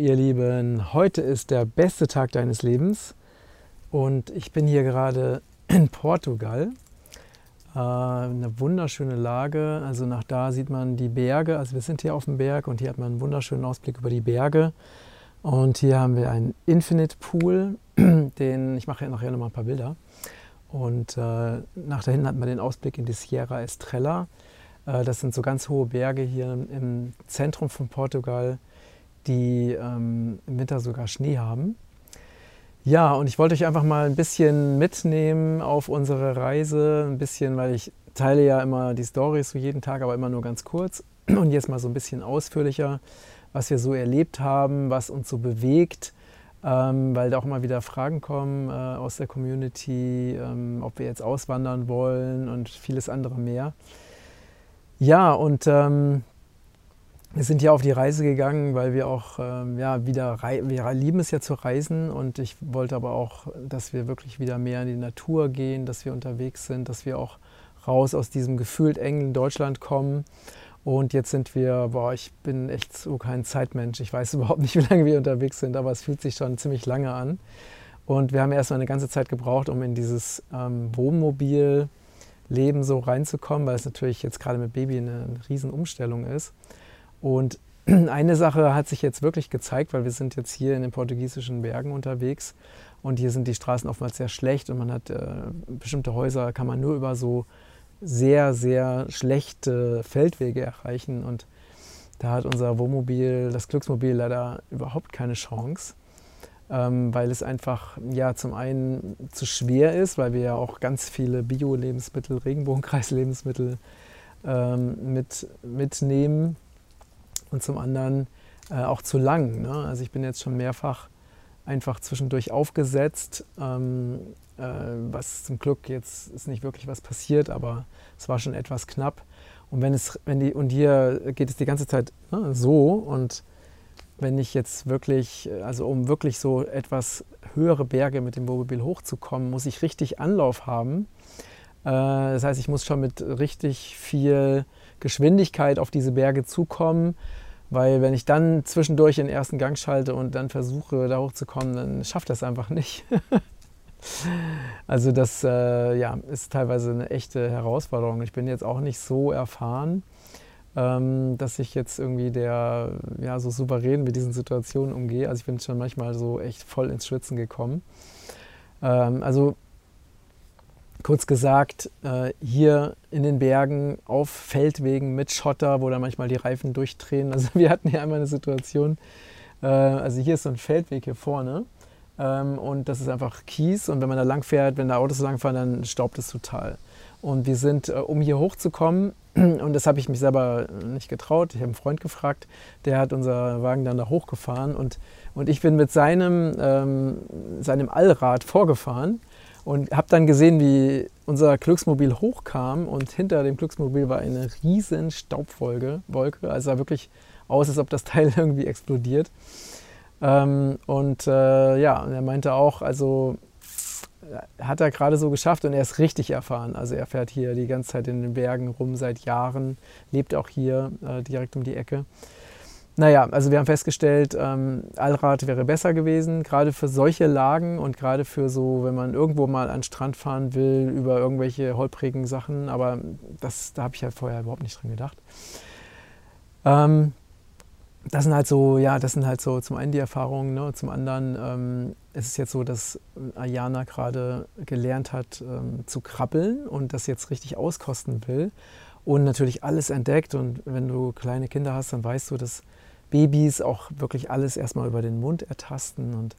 ihr Lieben, heute ist der beste Tag deines Lebens und ich bin hier gerade in Portugal. Äh, eine wunderschöne Lage, also nach da sieht man die Berge, also wir sind hier auf dem Berg und hier hat man einen wunderschönen Ausblick über die Berge. Und hier haben wir einen Infinite Pool, den, ich mache nachher nochmal ein paar Bilder. Und äh, nach da hinten hat man den Ausblick in die Sierra Estrella. Äh, das sind so ganz hohe Berge hier im Zentrum von Portugal die ähm, im Winter sogar Schnee haben. Ja, und ich wollte euch einfach mal ein bisschen mitnehmen auf unsere Reise, ein bisschen, weil ich teile ja immer die Stories so jeden Tag, aber immer nur ganz kurz. Und jetzt mal so ein bisschen ausführlicher, was wir so erlebt haben, was uns so bewegt, ähm, weil da auch immer wieder Fragen kommen äh, aus der Community, ähm, ob wir jetzt auswandern wollen und vieles andere mehr. Ja, und ähm, wir sind ja auf die Reise gegangen, weil wir auch ähm, ja, wieder, wir lieben es ja zu reisen und ich wollte aber auch, dass wir wirklich wieder mehr in die Natur gehen, dass wir unterwegs sind, dass wir auch raus aus diesem gefühlt engen Deutschland kommen. Und jetzt sind wir, boah, ich bin echt so kein Zeitmensch. Ich weiß überhaupt nicht, wie lange wir unterwegs sind, aber es fühlt sich schon ziemlich lange an. Und wir haben erstmal eine ganze Zeit gebraucht, um in dieses ähm, Wohnmobil-Leben so reinzukommen, weil es natürlich jetzt gerade mit Baby eine, eine Riesenumstellung ist. Und eine Sache hat sich jetzt wirklich gezeigt, weil wir sind jetzt hier in den portugiesischen Bergen unterwegs. Und hier sind die Straßen oftmals sehr schlecht und man hat äh, bestimmte Häuser, kann man nur über so sehr, sehr schlechte Feldwege erreichen. Und da hat unser Wohnmobil, das Glücksmobil leider überhaupt keine Chance, ähm, weil es einfach ja zum einen zu schwer ist, weil wir ja auch ganz viele Bio-Lebensmittel, Regenbogenkreis-Lebensmittel ähm, mit, mitnehmen und zum anderen äh, auch zu lang. Ne? Also ich bin jetzt schon mehrfach einfach zwischendurch aufgesetzt, ähm, äh, was zum Glück jetzt ist nicht wirklich was passiert, aber es war schon etwas knapp. Und wenn es, wenn die, und hier geht es die ganze Zeit ne, so und wenn ich jetzt wirklich, also um wirklich so etwas höhere Berge mit dem Wohnmobil hochzukommen, muss ich richtig Anlauf haben. Äh, das heißt, ich muss schon mit richtig viel Geschwindigkeit auf diese Berge zukommen. Weil wenn ich dann zwischendurch den ersten Gang schalte und dann versuche, da hochzukommen, dann schafft das einfach nicht. also das äh, ja, ist teilweise eine echte Herausforderung. Ich bin jetzt auch nicht so erfahren, ähm, dass ich jetzt irgendwie der, ja, so souverän mit diesen Situationen umgehe. Also ich bin schon manchmal so echt voll ins Schwitzen gekommen. Ähm, also kurz gesagt, äh, hier in den Bergen auf Feldwegen mit Schotter, wo dann manchmal die Reifen durchdrehen. Also wir hatten hier einmal eine Situation, äh, also hier ist so ein Feldweg hier vorne ähm, und das ist einfach Kies und wenn man da lang fährt, wenn da Autos langfahren, dann staubt es total. Und wir sind, äh, um hier hochzukommen, und das habe ich mich selber nicht getraut, ich habe einen Freund gefragt, der hat unser Wagen dann da hochgefahren und, und ich bin mit seinem, ähm, seinem Allrad vorgefahren und habe dann gesehen, wie unser Glücksmobil hochkam und hinter dem Glücksmobil war eine riesen Staubwolke. Wolke, also sah wirklich aus, als ob das Teil irgendwie explodiert. Ähm, und äh, ja, er meinte auch, also hat er gerade so geschafft und er ist richtig erfahren. Also er fährt hier die ganze Zeit in den Bergen rum seit Jahren, lebt auch hier äh, direkt um die Ecke. Naja, also wir haben festgestellt, ähm, Allrad wäre besser gewesen, gerade für solche Lagen und gerade für so, wenn man irgendwo mal an den Strand fahren will, über irgendwelche holprigen Sachen, aber das, da habe ich ja vorher überhaupt nicht dran gedacht. Ähm, das sind halt so, ja, das sind halt so zum einen die Erfahrungen, ne? zum anderen ähm, ist es jetzt so, dass Ayana gerade gelernt hat ähm, zu krabbeln und das jetzt richtig auskosten will und natürlich alles entdeckt und wenn du kleine Kinder hast, dann weißt du, dass Babys auch wirklich alles erstmal über den Mund ertasten und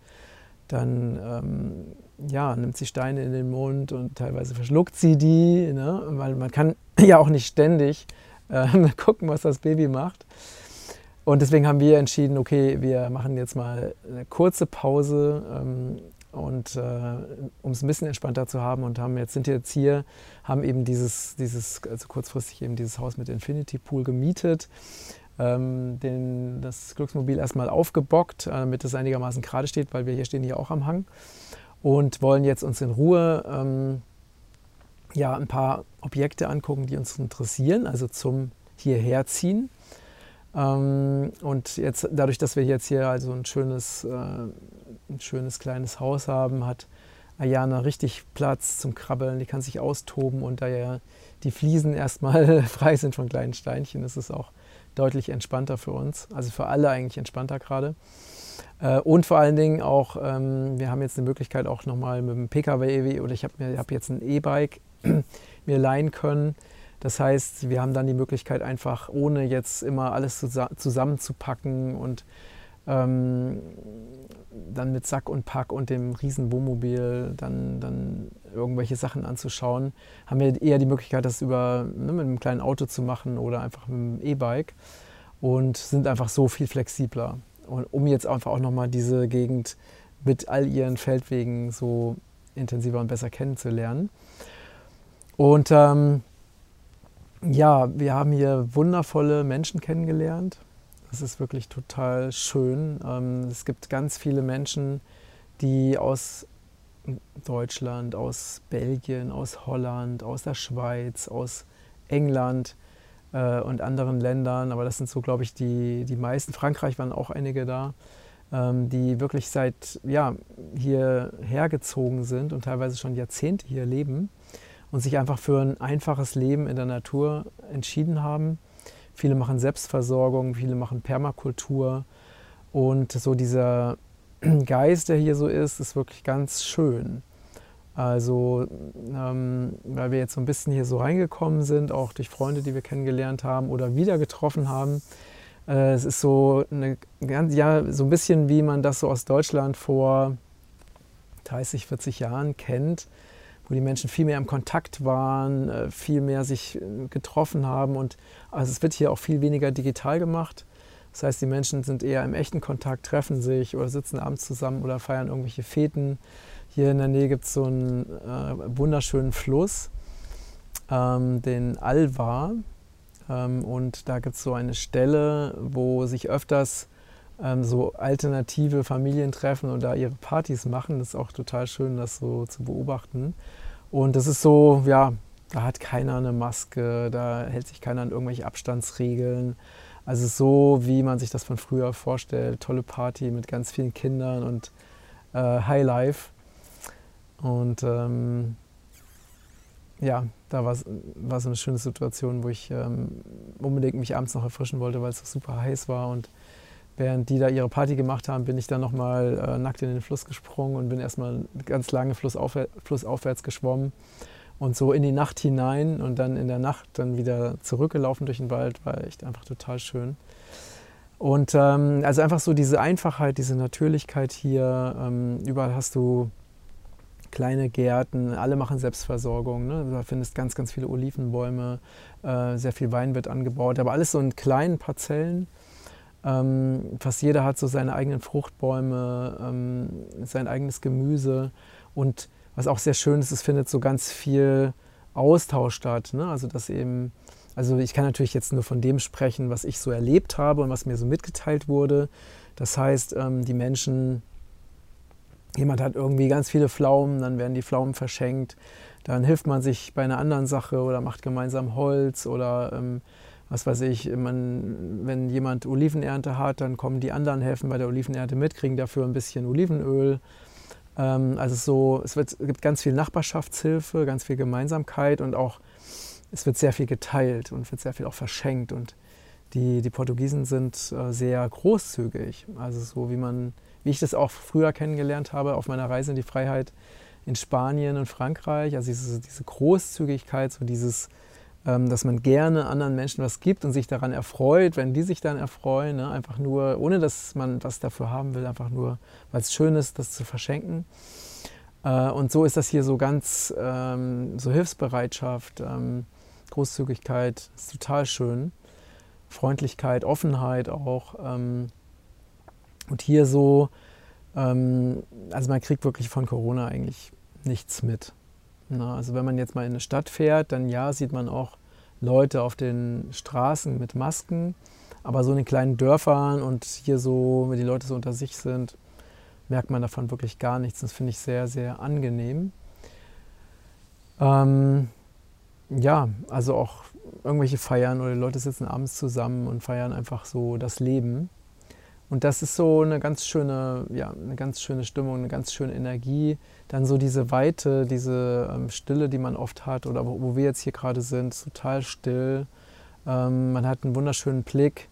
dann ähm, ja, nimmt sie Steine in den Mund und teilweise verschluckt sie die, ne? weil man kann ja auch nicht ständig äh, gucken, was das Baby macht. Und deswegen haben wir entschieden, okay, wir machen jetzt mal eine kurze Pause ähm, und äh, um es ein bisschen entspannter zu haben und haben jetzt sind jetzt hier, haben eben dieses, dieses, also kurzfristig eben dieses Haus mit Infinity Pool gemietet ähm, den, das Glücksmobil erstmal aufgebockt, äh, damit es einigermaßen gerade steht, weil wir hier stehen hier auch am Hang und wollen jetzt uns in Ruhe ähm, ja, ein paar Objekte angucken, die uns interessieren, also zum hierher ziehen. Ähm, und jetzt, dadurch, dass wir jetzt hier also ein schönes, äh, ein schönes kleines Haus haben, hat Ayana richtig Platz zum Krabbeln. Die kann sich austoben und da ja die Fliesen erstmal frei sind von kleinen Steinchen, ist es auch deutlich entspannter für uns. Also für alle eigentlich entspannter gerade. Äh, und vor allen Dingen auch, ähm, wir haben jetzt eine Möglichkeit auch nochmal mit dem Pkw oder ich habe hab jetzt ein E-Bike mir leihen können. Das heißt, wir haben dann die Möglichkeit einfach, ohne jetzt immer alles zusammenzupacken und ähm, dann mit Sack und Pack und dem riesen Wohnmobil dann, dann irgendwelche Sachen anzuschauen, haben wir eher die Möglichkeit, das über, ne, mit einem kleinen Auto zu machen oder einfach mit einem E-Bike und sind einfach so viel flexibler. Und um jetzt einfach auch nochmal diese Gegend mit all ihren Feldwegen so intensiver und besser kennenzulernen. Und ähm, ja, wir haben hier wundervolle Menschen kennengelernt. Das ist wirklich total schön. Ähm, es gibt ganz viele Menschen, die aus Deutschland, aus Belgien, aus Holland, aus der Schweiz, aus England äh, und anderen Ländern, aber das sind so, glaube ich, die, die meisten. Frankreich waren auch einige da, ähm, die wirklich seit ja, hierher gezogen sind und teilweise schon Jahrzehnte hier leben und sich einfach für ein einfaches Leben in der Natur entschieden haben Viele machen Selbstversorgung, viele machen Permakultur. Und so dieser Geist, der hier so ist, ist wirklich ganz schön. Also, ähm, weil wir jetzt so ein bisschen hier so reingekommen sind, auch durch Freunde, die wir kennengelernt haben oder wieder getroffen haben. Äh, es ist so, eine, ja, so ein bisschen wie man das so aus Deutschland vor 30, 40 Jahren kennt wo die Menschen viel mehr im Kontakt waren, äh, viel mehr sich äh, getroffen haben. Und also es wird hier auch viel weniger digital gemacht. Das heißt, die Menschen sind eher im echten Kontakt, treffen sich oder sitzen abends zusammen oder feiern irgendwelche Feten. Hier in der Nähe gibt es so einen äh, wunderschönen Fluss, ähm, den Alvar. Ähm, und da gibt es so eine Stelle, wo sich öfters ähm, so alternative Familien treffen und da ihre Partys machen. Das ist auch total schön, das so zu beobachten. Und das ist so, ja, da hat keiner eine Maske, da hält sich keiner an irgendwelche Abstandsregeln. Also so, wie man sich das von früher vorstellt. Tolle Party mit ganz vielen Kindern und äh, High Life. Und ähm, ja, da war, so eine schöne Situation, wo ich ähm, unbedingt mich abends noch erfrischen wollte, weil es super heiß war und Während die da ihre Party gemacht haben, bin ich dann nochmal äh, nackt in den Fluss gesprungen und bin erstmal ganz lange flussaufwär flussaufwärts geschwommen und so in die Nacht hinein und dann in der Nacht dann wieder zurückgelaufen durch den Wald, war echt einfach total schön. Und ähm, also einfach so diese Einfachheit, diese Natürlichkeit hier. Ähm, überall hast du kleine Gärten, alle machen Selbstversorgung. Ne? Du findest ganz, ganz viele Olivenbäume, äh, sehr viel Wein wird angebaut, aber alles so in kleinen Parzellen. Ähm, fast jeder hat so seine eigenen Fruchtbäume, ähm, sein eigenes Gemüse und was auch sehr schön ist, es findet so ganz viel Austausch statt. Ne? Also dass eben, also ich kann natürlich jetzt nur von dem sprechen, was ich so erlebt habe und was mir so mitgeteilt wurde. Das heißt, ähm, die Menschen, jemand hat irgendwie ganz viele Pflaumen, dann werden die Pflaumen verschenkt, dann hilft man sich bei einer anderen Sache oder macht gemeinsam Holz oder ähm, was weiß ich, man, wenn jemand Olivenernte hat, dann kommen die anderen, helfen bei der Olivenernte mit, kriegen dafür ein bisschen Olivenöl. Ähm, also so, es, wird, gibt ganz viel Nachbarschaftshilfe, ganz viel Gemeinsamkeit und auch es wird sehr viel geteilt und wird sehr viel auch verschenkt. Und die, die Portugiesen sind äh, sehr großzügig. Also so wie man, wie ich das auch früher kennengelernt habe auf meiner Reise in die Freiheit in Spanien und Frankreich. Also diese, diese Großzügigkeit, so dieses dass man gerne anderen Menschen was gibt und sich daran erfreut, wenn die sich dann erfreuen, ne? einfach nur, ohne dass man was dafür haben will, einfach nur, weil es schön ist, das zu verschenken. Äh, und so ist das hier so ganz, ähm, so Hilfsbereitschaft, ähm, Großzügigkeit, ist total schön. Freundlichkeit, Offenheit auch. Ähm, und hier so, ähm, also man kriegt wirklich von Corona eigentlich nichts mit. Na, also wenn man jetzt mal in eine Stadt fährt, dann ja, sieht man auch Leute auf den Straßen mit Masken. Aber so in den kleinen Dörfern und hier so, wenn die Leute so unter sich sind, merkt man davon wirklich gar nichts. Das finde ich sehr, sehr angenehm. Ähm, ja, also auch irgendwelche Feiern oder die Leute sitzen abends zusammen und feiern einfach so das Leben. Und das ist so eine ganz schöne, ja, eine ganz schöne Stimmung, eine ganz schöne Energie. Dann so diese Weite, diese ähm, Stille, die man oft hat oder wo, wo wir jetzt hier gerade sind, total still. Ähm, man hat einen wunderschönen Blick.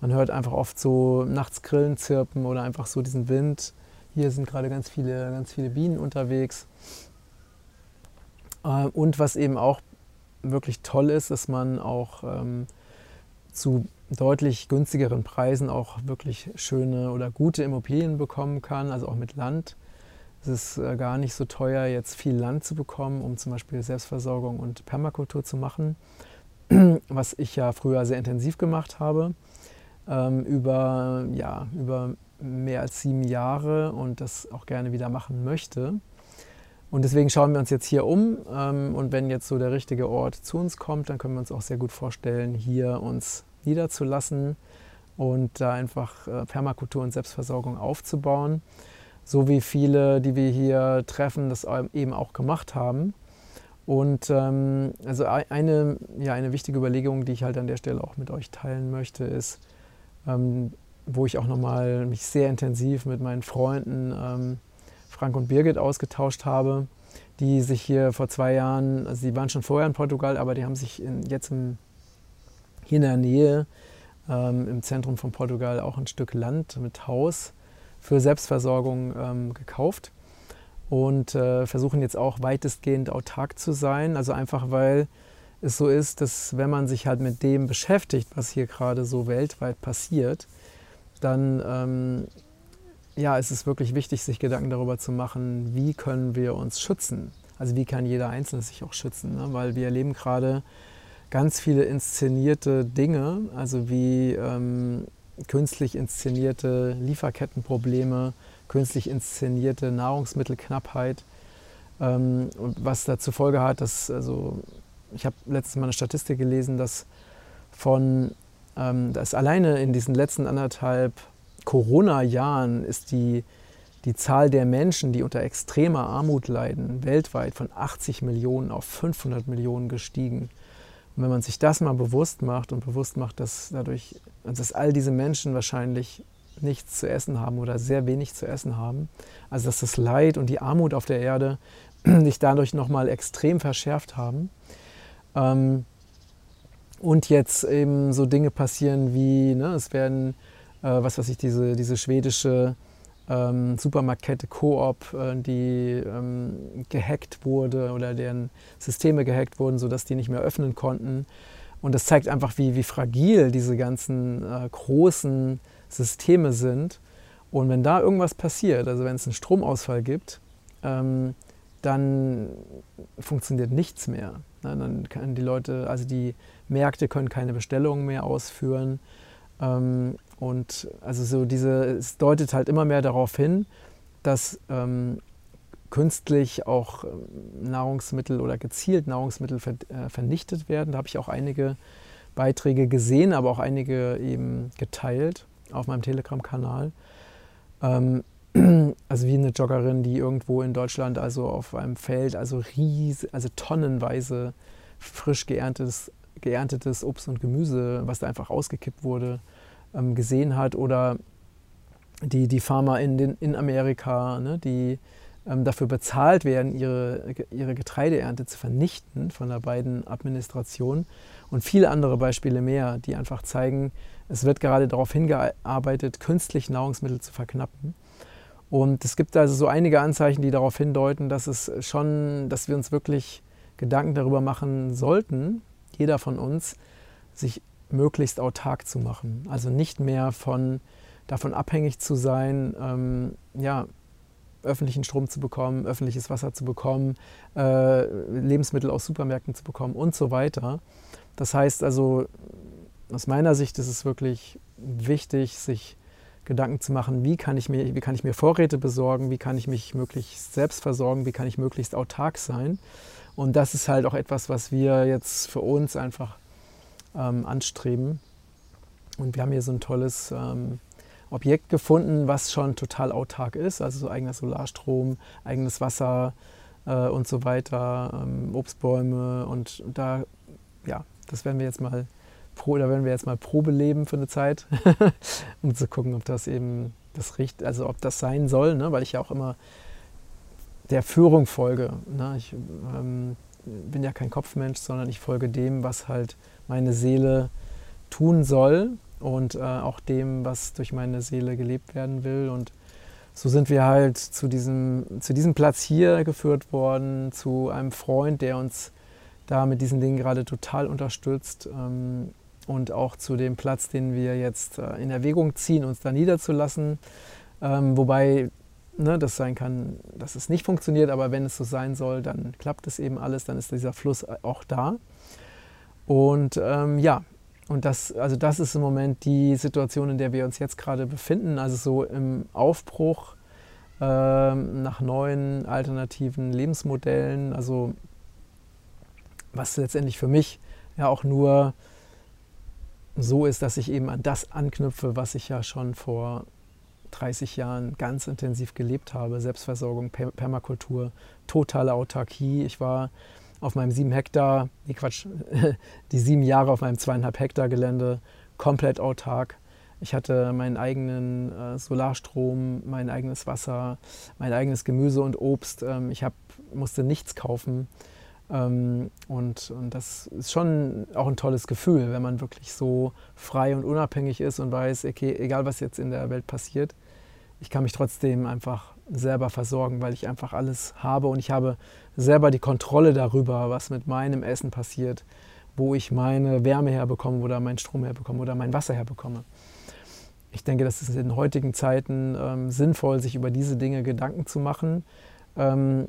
Man hört einfach oft so nachts Grillen zirpen oder einfach so diesen Wind. Hier sind gerade ganz viele, ganz viele Bienen unterwegs. Äh, und was eben auch wirklich toll ist, dass man auch ähm, zu deutlich günstigeren Preisen auch wirklich schöne oder gute Immobilien bekommen kann, also auch mit Land. Es ist äh, gar nicht so teuer, jetzt viel Land zu bekommen, um zum Beispiel Selbstversorgung und Permakultur zu machen, was ich ja früher sehr intensiv gemacht habe, ähm, über, ja, über mehr als sieben Jahre und das auch gerne wieder machen möchte. Und deswegen schauen wir uns jetzt hier um. Ähm, und wenn jetzt so der richtige Ort zu uns kommt, dann können wir uns auch sehr gut vorstellen, hier uns niederzulassen und da einfach äh, Permakultur und Selbstversorgung aufzubauen. So wie viele, die wir hier treffen, das eben auch gemacht haben. Und ähm, also eine, ja, eine wichtige Überlegung, die ich halt an der Stelle auch mit euch teilen möchte, ist, ähm, wo ich auch nochmal mich sehr intensiv mit meinen Freunden ähm, Frank und Birgit ausgetauscht habe, die sich hier vor zwei Jahren, also die waren schon vorher in Portugal, aber die haben sich in, jetzt im, hier in der Nähe ähm, im Zentrum von Portugal auch ein Stück Land mit Haus für Selbstversorgung ähm, gekauft und äh, versuchen jetzt auch weitestgehend autark zu sein. Also einfach weil es so ist, dass wenn man sich halt mit dem beschäftigt, was hier gerade so weltweit passiert, dann ähm, ja, es ist wirklich wichtig, sich Gedanken darüber zu machen, wie können wir uns schützen. Also wie kann jeder Einzelne sich auch schützen, ne? weil wir erleben gerade ganz viele inszenierte Dinge, also wie ähm, künstlich inszenierte Lieferkettenprobleme, künstlich inszenierte Nahrungsmittelknappheit, ähm, und was dazu Folge hat, dass, also ich habe letztes Mal eine Statistik gelesen, dass von, ähm, dass alleine in diesen letzten anderthalb Corona-Jahren ist die, die Zahl der Menschen, die unter extremer Armut leiden, weltweit von 80 Millionen auf 500 Millionen gestiegen. Und wenn man sich das mal bewusst macht und bewusst macht, dass dadurch, dass all diese Menschen wahrscheinlich nichts zu essen haben oder sehr wenig zu essen haben, also dass das Leid und die Armut auf der Erde sich dadurch nochmal extrem verschärft haben. Ähm, und jetzt eben so Dinge passieren wie, ne, es werden äh, was weiß ich, diese, diese schwedische ähm, Supermarktkette Coop, äh, die ähm, gehackt wurde oder deren Systeme gehackt wurden, sodass die nicht mehr öffnen konnten. Und das zeigt einfach, wie, wie fragil diese ganzen äh, großen Systeme sind. Und wenn da irgendwas passiert, also wenn es einen Stromausfall gibt, ähm, dann funktioniert nichts mehr. Ne? Dann können die Leute, also die Märkte können keine Bestellungen mehr ausführen. Ähm, und also so diese, es deutet halt immer mehr darauf hin, dass ähm, künstlich auch ähm, Nahrungsmittel oder gezielt Nahrungsmittel ver, äh, vernichtet werden. Da habe ich auch einige Beiträge gesehen, aber auch einige eben geteilt auf meinem Telegram-Kanal. Ähm, also wie eine Joggerin, die irgendwo in Deutschland, also auf einem Feld, also ries, also tonnenweise frisch geerntetes, geerntetes Obst und Gemüse, was da einfach ausgekippt wurde, ähm, gesehen hat oder die, die Farmer in, den, in Amerika, ne, die ähm, dafür bezahlt werden, ihre, ihre Getreideernte zu vernichten von der beiden Administration und viele andere Beispiele mehr, die einfach zeigen, es wird gerade darauf hingearbeitet, künstlich Nahrungsmittel zu verknappen. Und es gibt also so einige Anzeichen, die darauf hindeuten, dass es schon, dass wir uns wirklich Gedanken darüber machen sollten, jeder von uns, sich möglichst autark zu machen. Also nicht mehr von, davon abhängig zu sein, ähm, ja, öffentlichen Strom zu bekommen, öffentliches Wasser zu bekommen, äh, Lebensmittel aus Supermärkten zu bekommen und so weiter. Das heißt also, aus meiner Sicht ist es wirklich wichtig, sich Gedanken zu machen, wie kann ich mir, wie kann ich mir Vorräte besorgen, wie kann ich mich möglichst selbst versorgen, wie kann ich möglichst autark sein. Und das ist halt auch etwas, was wir jetzt für uns einfach ähm, anstreben. Und wir haben hier so ein tolles ähm, Objekt gefunden, was schon total autark ist, also so eigener Solarstrom, eigenes Wasser, äh, und so weiter, ähm, Obstbäume und da, ja, das werden wir jetzt mal da werden wir jetzt mal Probe leben für eine Zeit, um zu gucken, ob das eben das riecht, also ob das sein soll, ne? weil ich ja auch immer der Führung folge. Ne? Ich ähm, bin ja kein Kopfmensch, sondern ich folge dem, was halt meine Seele tun soll und äh, auch dem, was durch meine Seele gelebt werden will. Und so sind wir halt zu diesem, zu diesem Platz hier geführt worden, zu einem Freund, der uns da mit diesen Dingen gerade total unterstützt ähm, und auch zu dem Platz, den wir jetzt äh, in Erwägung ziehen, uns da niederzulassen. Ähm, wobei ne, das sein kann, dass es nicht funktioniert, aber wenn es so sein soll, dann klappt es eben alles, dann ist dieser Fluss auch da. Und ähm, ja, und das, also das ist im Moment die Situation, in der wir uns jetzt gerade befinden, also so im Aufbruch äh, nach neuen alternativen Lebensmodellen, also was letztendlich für mich ja auch nur so ist, dass ich eben an das anknüpfe, was ich ja schon vor 30 Jahren ganz intensiv gelebt habe. Selbstversorgung, Permakultur, totale Autarkie. Ich war auf meinem sieben Hektar, nee Quatsch, die sieben Jahre auf meinem zweieinhalb Hektar Gelände komplett autark. Ich hatte meinen eigenen äh, Solarstrom, mein eigenes Wasser, mein eigenes Gemüse und Obst. Ähm, ich hab, musste nichts kaufen. Ähm, und, und das ist schon auch ein tolles Gefühl, wenn man wirklich so frei und unabhängig ist und weiß, okay, egal was jetzt in der Welt passiert, ich kann mich trotzdem einfach selber versorgen, weil ich einfach alles habe und ich habe selber die Kontrolle darüber, was mit meinem Essen passiert, wo ich meine Wärme herbekomme oder meinen Strom herbekomme oder mein Wasser herbekomme. Ich denke, das ist in heutigen Zeiten ähm, sinnvoll, sich über diese Dinge Gedanken zu machen. Ähm,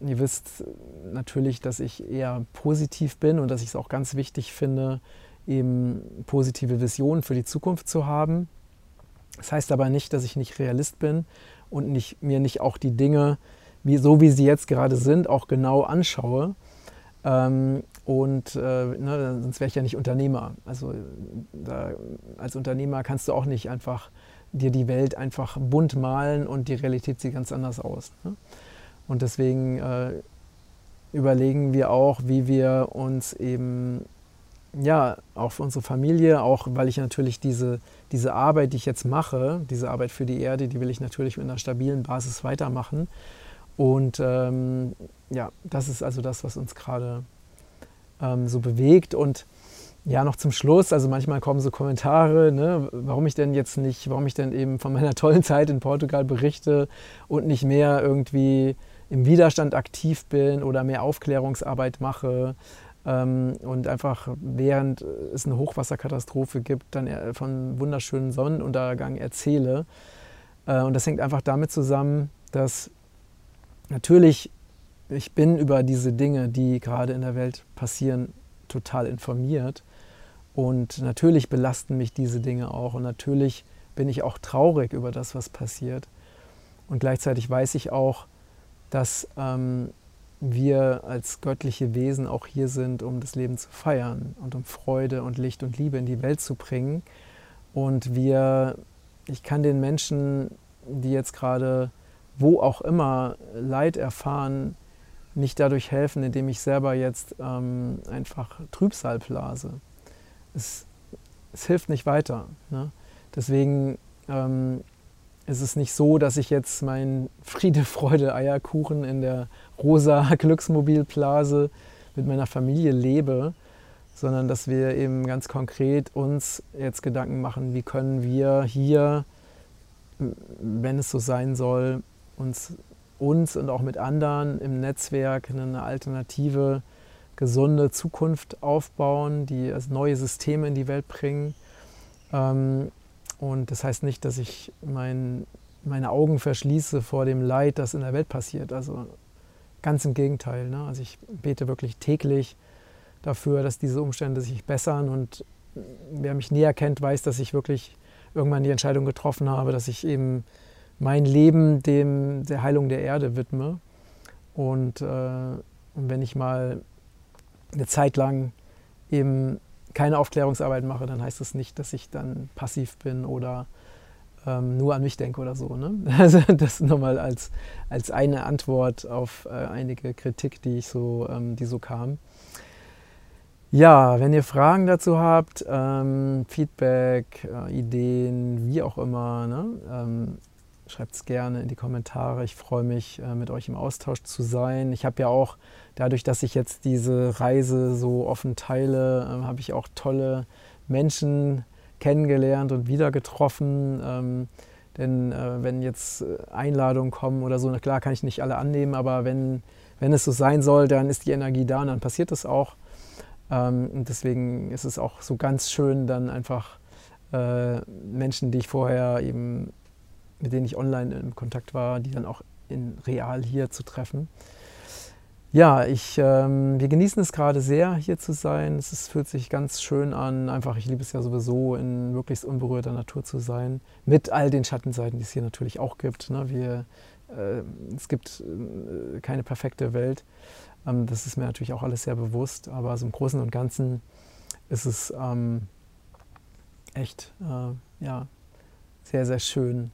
ihr wisst natürlich, dass ich eher positiv bin und dass ich es auch ganz wichtig finde, eben positive Visionen für die Zukunft zu haben. Das heißt aber nicht, dass ich nicht Realist bin und nicht, mir nicht auch die Dinge, wie, so wie sie jetzt gerade sind, auch genau anschaue. Ähm, und äh, ne, sonst wäre ich ja nicht Unternehmer. Also da, als Unternehmer kannst du auch nicht einfach dir die Welt einfach bunt malen und die Realität sieht ganz anders aus. Ne? Und deswegen äh, überlegen wir auch, wie wir uns eben ja, auch für unsere Familie, auch weil ich natürlich diese, diese Arbeit, die ich jetzt mache, diese Arbeit für die Erde, die will ich natürlich mit einer stabilen Basis weitermachen. Und ähm, ja, das ist also das, was uns gerade ähm, so bewegt. Und ja, noch zum Schluss, also manchmal kommen so Kommentare, ne, warum ich denn jetzt nicht, warum ich denn eben von meiner tollen Zeit in Portugal berichte und nicht mehr irgendwie im Widerstand aktiv bin oder mehr Aufklärungsarbeit mache ähm, und einfach während es eine Hochwasserkatastrophe gibt, dann von wunderschönen Sonnenuntergang erzähle. Äh, und das hängt einfach damit zusammen, dass natürlich ich bin über diese Dinge, die gerade in der Welt passieren, total informiert. Und natürlich belasten mich diese Dinge auch. Und natürlich bin ich auch traurig über das, was passiert. Und gleichzeitig weiß ich auch, dass ähm, wir als göttliche Wesen auch hier sind, um das Leben zu feiern und um Freude und Licht und Liebe in die Welt zu bringen. Und wir, ich kann den Menschen, die jetzt gerade wo auch immer Leid erfahren, nicht dadurch helfen, indem ich selber jetzt ähm, einfach Trübsal blase. Es, es hilft nicht weiter. Ne? Deswegen ähm, es ist nicht so, dass ich jetzt meinen Friede, Freude, Eierkuchen in der rosa Glücksmobilblase mit meiner Familie lebe, sondern dass wir eben ganz konkret uns jetzt Gedanken machen, wie können wir hier, wenn es so sein soll, uns, uns und auch mit anderen im Netzwerk eine alternative, gesunde Zukunft aufbauen, die neue Systeme in die Welt bringen. Ähm, und das heißt nicht, dass ich mein, meine Augen verschließe vor dem Leid, das in der Welt passiert. Also ganz im Gegenteil. Ne? Also ich bete wirklich täglich dafür, dass diese Umstände sich bessern. Und wer mich näher kennt, weiß, dass ich wirklich irgendwann die Entscheidung getroffen habe, dass ich eben mein Leben dem, der Heilung der Erde widme. Und, äh, und wenn ich mal eine Zeit lang eben keine Aufklärungsarbeit mache, dann heißt das nicht, dass ich dann passiv bin oder ähm, nur an mich denke oder so. Ne? Also das nochmal als, als eine Antwort auf äh, einige Kritik, die ich so, ähm, die so kam. Ja, wenn ihr Fragen dazu habt, ähm, Feedback, äh, Ideen, wie auch immer, ne? ähm, schreibt es gerne in die Kommentare. Ich freue mich, äh, mit euch im Austausch zu sein. Ich habe ja auch, dadurch, dass ich jetzt diese Reise so offen teile, äh, habe ich auch tolle Menschen kennengelernt und wieder getroffen. Ähm, denn äh, wenn jetzt äh, Einladungen kommen oder so, na klar kann ich nicht alle annehmen, aber wenn, wenn es so sein soll, dann ist die Energie da und dann passiert es auch. Ähm, und deswegen ist es auch so ganz schön, dann einfach äh, Menschen, die ich vorher eben, mit denen ich online in Kontakt war, die dann auch in real hier zu treffen. Ja, ich, ähm, wir genießen es gerade sehr, hier zu sein. Es ist, fühlt sich ganz schön an. Einfach, ich liebe es ja sowieso, in möglichst unberührter Natur zu sein. Mit all den Schattenseiten, die es hier natürlich auch gibt. Ne? Wir, äh, es gibt äh, keine perfekte Welt. Ähm, das ist mir natürlich auch alles sehr bewusst. Aber also im Großen und Ganzen ist es ähm, echt äh, ja, sehr, sehr schön.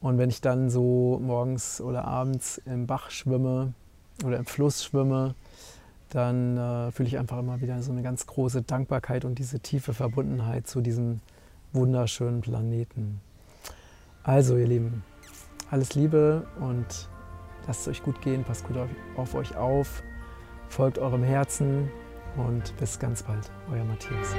Und wenn ich dann so morgens oder abends im Bach schwimme, oder im Fluss schwimme, dann äh, fühle ich einfach immer wieder so eine ganz große Dankbarkeit und diese tiefe Verbundenheit zu diesem wunderschönen Planeten. Also ihr Lieben, alles Liebe und lasst es euch gut gehen, passt gut auf, auf euch auf, folgt eurem Herzen und bis ganz bald, euer Matthias.